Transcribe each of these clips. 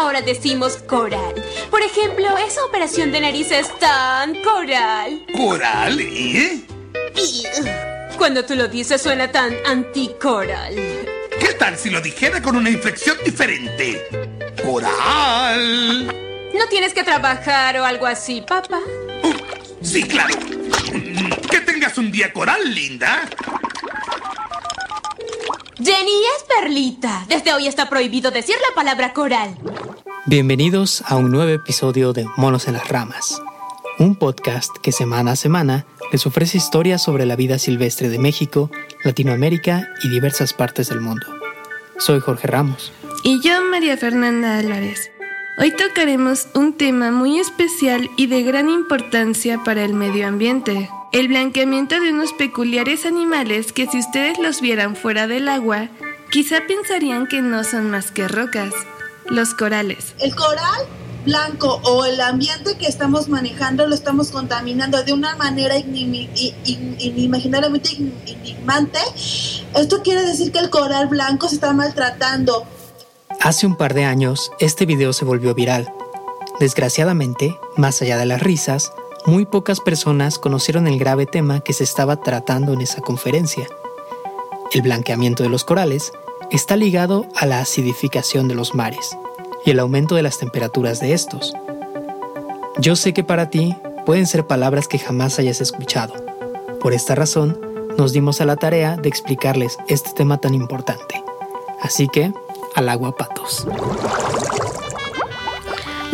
ahora decimos coral. Por ejemplo, esa operación de nariz es tan coral. ¿Coral? ¿Eh? Y uh, cuando tú lo dices suena tan anticoral. ¿Qué tal si lo dijera con una inflexión diferente? ¡Coral! ¿No tienes que trabajar o algo así, papá? Uh, sí, claro. Que tengas un día coral, linda. Jenny es perlita. Desde hoy está prohibido decir la palabra coral. Bienvenidos a un nuevo episodio de Monos en las Ramas, un podcast que semana a semana les ofrece historias sobre la vida silvestre de México, Latinoamérica y diversas partes del mundo. Soy Jorge Ramos. Y yo, María Fernanda Álvarez. Hoy tocaremos un tema muy especial y de gran importancia para el medio ambiente, el blanqueamiento de unos peculiares animales que si ustedes los vieran fuera del agua, quizá pensarían que no son más que rocas, los corales. El coral blanco o el ambiente que estamos manejando lo estamos contaminando de una manera inimaginablemente enigmante. Esto quiere decir que el coral blanco se está maltratando. Hace un par de años, este video se volvió viral. Desgraciadamente, más allá de las risas, muy pocas personas conocieron el grave tema que se estaba tratando en esa conferencia. El blanqueamiento de los corales está ligado a la acidificación de los mares y el aumento de las temperaturas de estos. Yo sé que para ti pueden ser palabras que jamás hayas escuchado. Por esta razón, nos dimos a la tarea de explicarles este tema tan importante. Así que, al agua patos.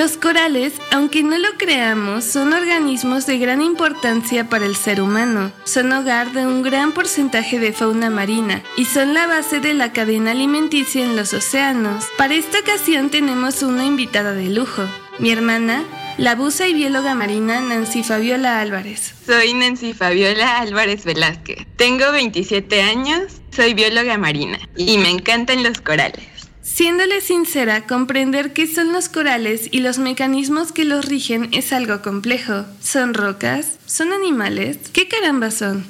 Los corales, aunque no lo creamos, son organismos de gran importancia para el ser humano. Son hogar de un gran porcentaje de fauna marina y son la base de la cadena alimenticia en los océanos. Para esta ocasión tenemos una invitada de lujo, mi hermana, la buza y bióloga marina Nancy Fabiola Álvarez. Soy Nancy Fabiola Álvarez Velázquez. Tengo 27 años, soy bióloga marina y me encantan los corales. Siéndole sincera, comprender qué son los corales y los mecanismos que los rigen es algo complejo. ¿Son rocas? ¿Son animales? ¿Qué caramba son?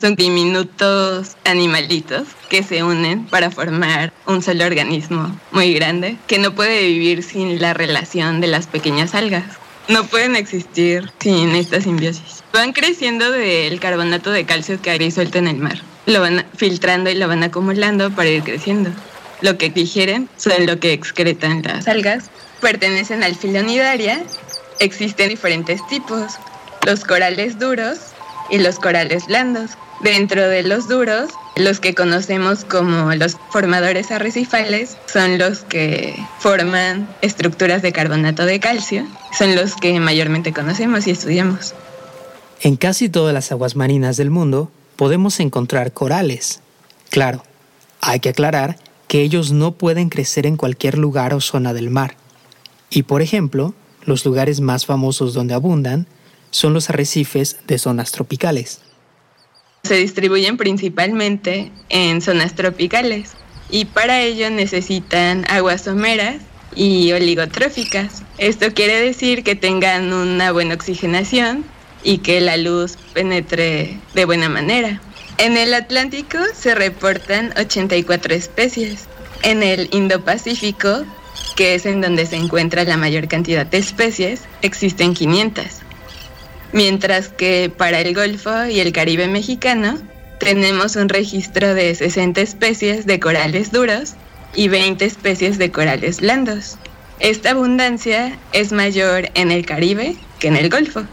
Son diminutos animalitos que se unen para formar un solo organismo muy grande que no puede vivir sin la relación de las pequeñas algas. No pueden existir sin esta simbiosis. Van creciendo del carbonato de calcio que hay suelto en el mar. Lo van filtrando y lo van acumulando para ir creciendo lo que digieren son lo que excretan las algas. Pertenecen al filonidaria. Existen diferentes tipos, los corales duros y los corales blandos. Dentro de los duros, los que conocemos como los formadores arrecifales son los que forman estructuras de carbonato de calcio, son los que mayormente conocemos y estudiamos. En casi todas las aguas marinas del mundo podemos encontrar corales. Claro, hay que aclarar que ellos no pueden crecer en cualquier lugar o zona del mar. Y por ejemplo, los lugares más famosos donde abundan son los arrecifes de zonas tropicales. Se distribuyen principalmente en zonas tropicales y para ello necesitan aguas someras y oligotróficas. Esto quiere decir que tengan una buena oxigenación y que la luz penetre de buena manera. En el Atlántico se reportan 84 especies. En el Indo-Pacífico, que es en donde se encuentra la mayor cantidad de especies, existen 500. Mientras que para el Golfo y el Caribe mexicano tenemos un registro de 60 especies de corales duros y 20 especies de corales blandos. Esta abundancia es mayor en el Caribe que en el Golfo.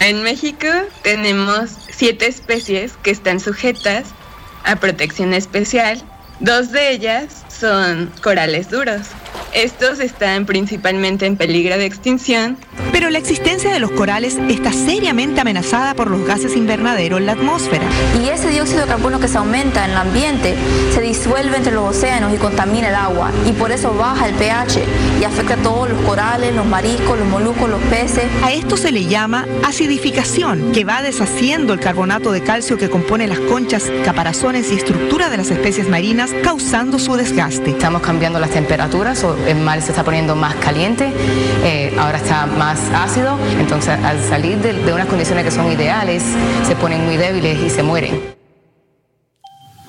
En México tenemos siete especies que están sujetas a protección especial. Dos de ellas son corales duros. Estos están principalmente en peligro de extinción. Pero la existencia de los corales está seriamente amenazada por los gases invernaderos en la atmósfera. Y ese dióxido de carbono que se aumenta en el ambiente se disuelve entre los océanos y contamina el agua. Y por eso baja el pH y afecta a todos los corales, los mariscos, los moluscos, los peces. A esto se le llama acidificación, que va deshaciendo el carbonato de calcio que compone las conchas, caparazones y estructura de las especies marinas, causando su desgaste. Estamos cambiando las temperaturas el mar se está poniendo más caliente, eh, ahora está más ácido, entonces al salir de, unas condiciones que son ideales, se ponen muy débiles y se mueren.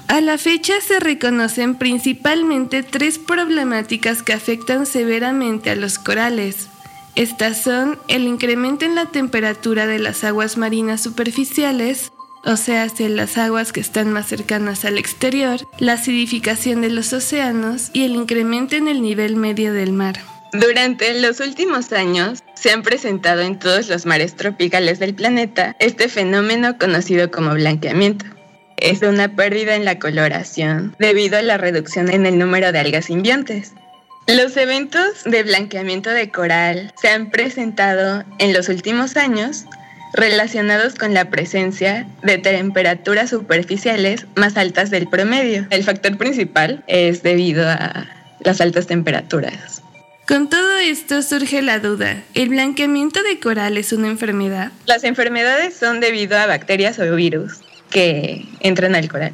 A la fecha se reconocen principalmente tres problemáticas que afectan severamente a los corales. Estas son el incremento en la temperatura de las aguas marinas superficiales, o sea, hacia las aguas que están más cercanas al exterior, la acidificación de los océanos y el incremento en el nivel medio del mar. Durante los últimos años se han presentado en todos los mares tropicales del planeta este fenómeno conocido como blanqueamiento es una pérdida en la coloración debido a la reducción en el número de algas simbiontes. Los eventos de blanqueamiento de coral se han presentado en los últimos años relacionados con la presencia de temperaturas superficiales más altas del promedio. El factor principal es debido a las altas temperaturas. Con todo esto surge la duda, ¿el blanqueamiento de coral es una enfermedad? Las enfermedades son debido a bacterias o virus que entran al coral,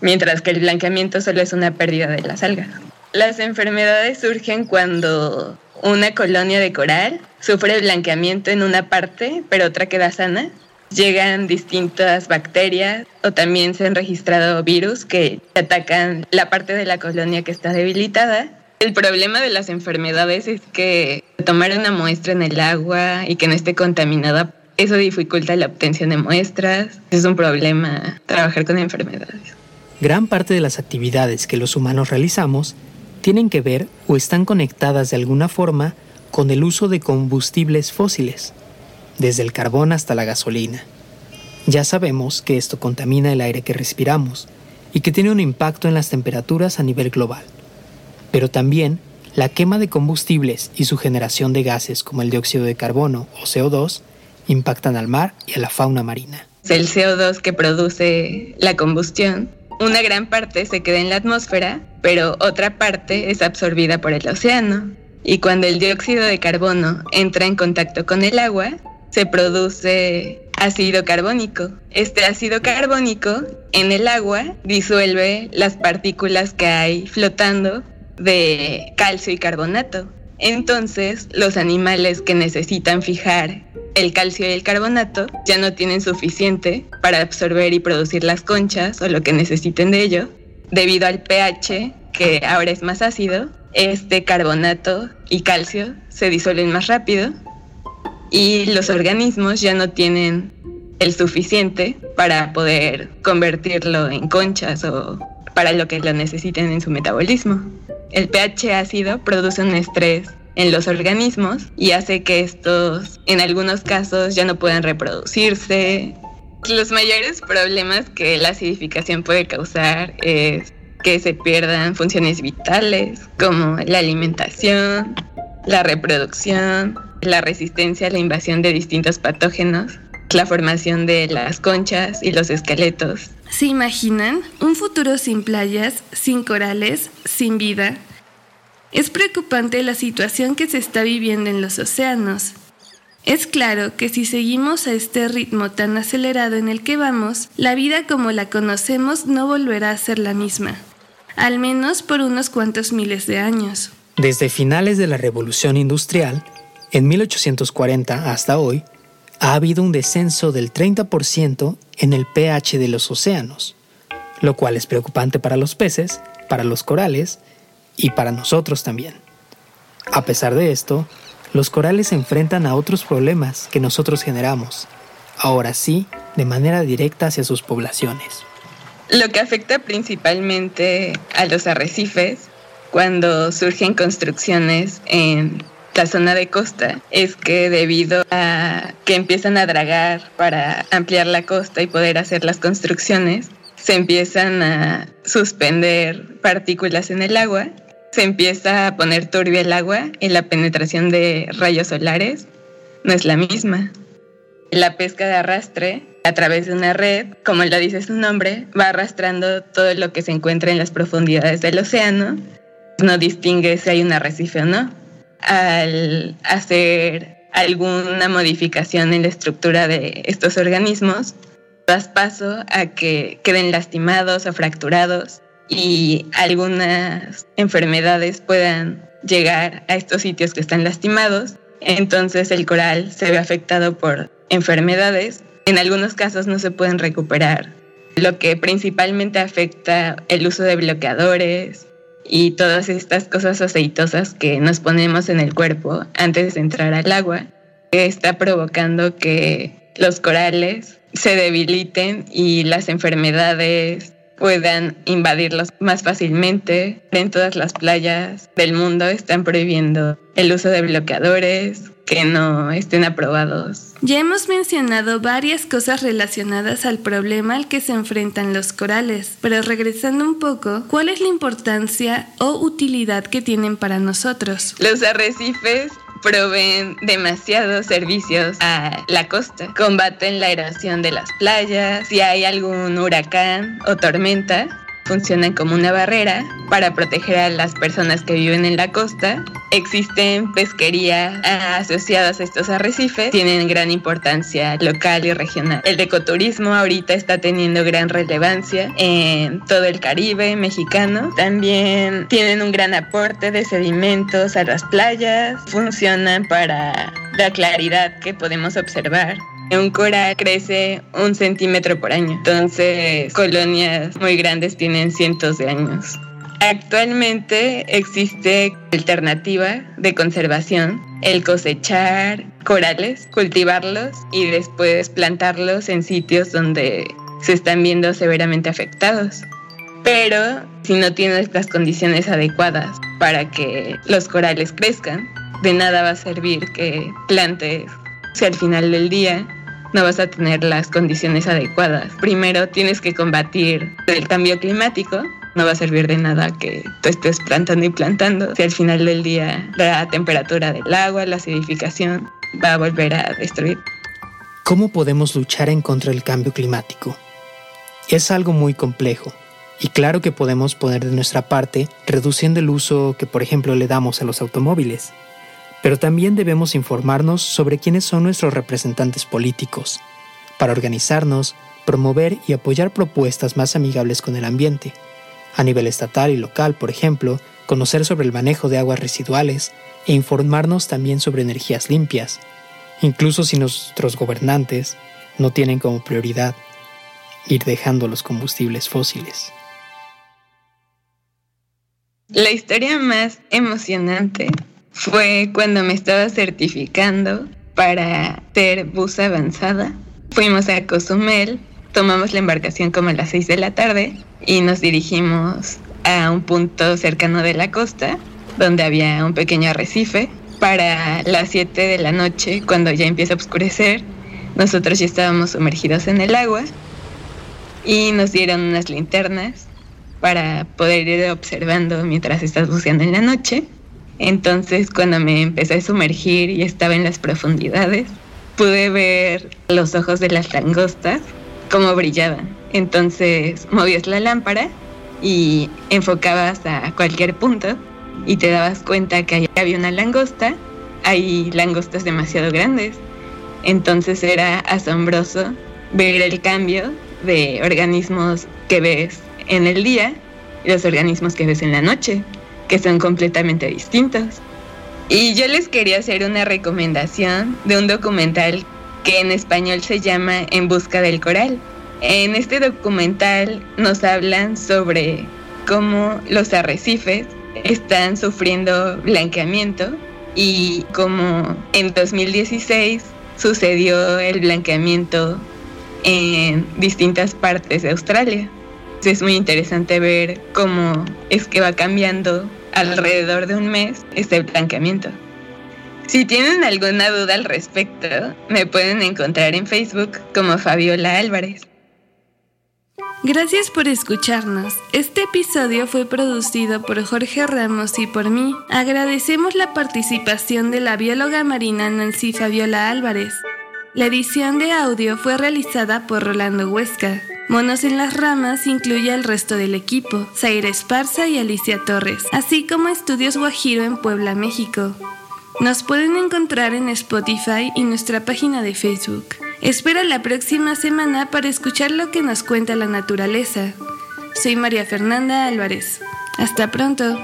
mientras que el blanqueamiento solo es una pérdida de las algas. Las enfermedades surgen cuando una colonia de coral sufre blanqueamiento en una parte, pero otra queda sana. Llegan distintas bacterias o también se han registrado virus que atacan la parte de la colonia que está debilitada. El problema de las enfermedades es que tomar una muestra en el agua y que no esté contaminada eso dificulta la obtención de muestras. Es un problema trabajar con enfermedades. Gran parte de las actividades que los humanos realizamos tienen que ver o están conectadas de alguna forma con el uso de combustibles fósiles, desde el carbón hasta la gasolina. Ya sabemos que esto contamina el aire que respiramos y que tiene un impacto en las temperaturas a nivel global. Pero también la quema de combustibles y su generación de gases como el dióxido de carbono o CO2 impactan al mar y a la fauna marina. El CO2 que produce la combustión, una gran parte se queda en la atmósfera, pero otra parte es absorbida por el océano. Y cuando el dióxido de carbono entra en contacto con el agua, se produce ácido carbónico. Este ácido carbónico en el agua disuelve las partículas que hay flotando de calcio y carbonato. Entonces, los animales que necesitan fijar el calcio y el carbonato ya no tienen suficiente para absorber y producir las conchas o lo que necesiten de ello. Debido al pH, que ahora es más ácido, este carbonato y calcio se disuelven más rápido y los organismos ya no tienen el suficiente para poder convertirlo en conchas o para lo que lo necesiten en su metabolismo. El pH ácido produce un estrés en los organismos y hace que estos en algunos casos ya no puedan reproducirse. Los mayores problemas que la acidificación puede causar es que se pierdan funciones vitales como la alimentación, la reproducción, la resistencia a la invasión de distintos patógenos, la formación de las conchas y los esqueletos. ¿Se imaginan un futuro sin playas, sin corales, sin vida? Es preocupante la situación que se está viviendo en los océanos. Es claro que si seguimos a este ritmo tan acelerado en el que vamos, la vida como la conocemos no volverá a ser la misma, al menos por unos cuantos miles de años. Desde finales de la Revolución Industrial, en 1840 hasta hoy, ha habido un descenso del 30% en el pH de los océanos, lo cual es preocupante para los peces, para los corales y para nosotros también. A pesar de esto, los corales se enfrentan a otros problemas que nosotros generamos, ahora sí, de manera directa hacia sus poblaciones. Lo que afecta principalmente a los arrecifes cuando surgen construcciones en la zona de costa es que debido a que empiezan a dragar para ampliar la costa y poder hacer las construcciones, se empiezan a suspender partículas en el agua se empieza a poner turbia el agua y la penetración de rayos solares no es la misma. La pesca de arrastre a través de una red, como lo dice su nombre, va arrastrando todo lo que se encuentra en las profundidades del océano. No distingue si hay un arrecife o no. Al hacer alguna modificación en la estructura de estos organismos, das paso a que queden lastimados o fracturados y algunas enfermedades puedan llegar a estos sitios que están lastimados. Entonces el coral se ve afectado por enfermedades. En algunos casos no se pueden recuperar lo que principalmente afecta el uso de bloqueadores y todas estas cosas aceitosas que nos ponemos en el cuerpo antes de entrar al agua, está provocando que los corales se debiliten y las enfermedades puedan invadirlos más fácilmente. En todas las playas del mundo están prohibiendo el uso de bloqueadores que no estén aprobados. Ya hemos mencionado varias cosas relacionadas al problema al que se enfrentan los corales, pero regresando un poco, ¿cuál es la importancia o utilidad que tienen para nosotros? Los arrecifes proveen demasiados servicios a la costa. Combaten la erosión de las playas. Si hay algún huracán o tormenta, funcionan como una barrera para proteger a las personas que viven en la costa. Existen pesquerías asociadas a estos arrecifes, tienen gran importancia local y regional. El ecoturismo ahorita está teniendo gran relevancia en todo el Caribe mexicano. También tienen un gran aporte de sedimentos a las playas, funcionan para la claridad que podemos observar. Un coral crece un centímetro por año, entonces colonias muy grandes tienen cientos de años. Actualmente existe alternativa de conservación, el cosechar corales, cultivarlos y después plantarlos en sitios donde se están viendo severamente afectados. Pero si no tienes las condiciones adecuadas para que los corales crezcan, de nada va a servir que plantes si al final del día no vas a tener las condiciones adecuadas. Primero tienes que combatir el cambio climático. No va a servir de nada que tú estés plantando y plantando si al final del día la temperatura del agua, la acidificación va a volver a destruir. ¿Cómo podemos luchar en contra del cambio climático? Es algo muy complejo y claro que podemos poner de nuestra parte reduciendo el uso que por ejemplo le damos a los automóviles pero también debemos informarnos sobre quiénes son nuestros representantes políticos, para organizarnos, promover y apoyar propuestas más amigables con el ambiente. A nivel estatal y local, por ejemplo, conocer sobre el manejo de aguas residuales e informarnos también sobre energías limpias, incluso si nuestros gobernantes no tienen como prioridad ir dejando los combustibles fósiles. La historia más emocionante fue cuando me estaba certificando para ser buza avanzada. Fuimos a Cozumel, tomamos la embarcación como a las 6 de la tarde y nos dirigimos a un punto cercano de la costa donde había un pequeño arrecife. Para las 7 de la noche, cuando ya empieza a oscurecer, nosotros ya estábamos sumergidos en el agua y nos dieron unas linternas para poder ir observando mientras estás buceando en la noche. Entonces cuando me empecé a sumergir y estaba en las profundidades, pude ver los ojos de las langostas, cómo brillaban. Entonces movías la lámpara y enfocabas a cualquier punto y te dabas cuenta que había una langosta, hay langostas demasiado grandes. Entonces era asombroso ver el cambio de organismos que ves en el día y los organismos que ves en la noche que son completamente distintos. Y yo les quería hacer una recomendación de un documental que en español se llama En Busca del Coral. En este documental nos hablan sobre cómo los arrecifes están sufriendo blanqueamiento y cómo en 2016 sucedió el blanqueamiento en distintas partes de Australia es muy interesante ver cómo es que va cambiando alrededor de un mes este blanqueamiento. Si tienen alguna duda al respecto, me pueden encontrar en Facebook como Fabiola Álvarez. Gracias por escucharnos. Este episodio fue producido por Jorge Ramos y por mí. Agradecemos la participación de la bióloga marina Nancy Fabiola Álvarez. La edición de audio fue realizada por Rolando Huesca. Monos en las Ramas incluye al resto del equipo, Zaira Esparza y Alicia Torres, así como Estudios Guajiro en Puebla, México. Nos pueden encontrar en Spotify y nuestra página de Facebook. Espera la próxima semana para escuchar lo que nos cuenta la naturaleza. Soy María Fernanda Álvarez. Hasta pronto.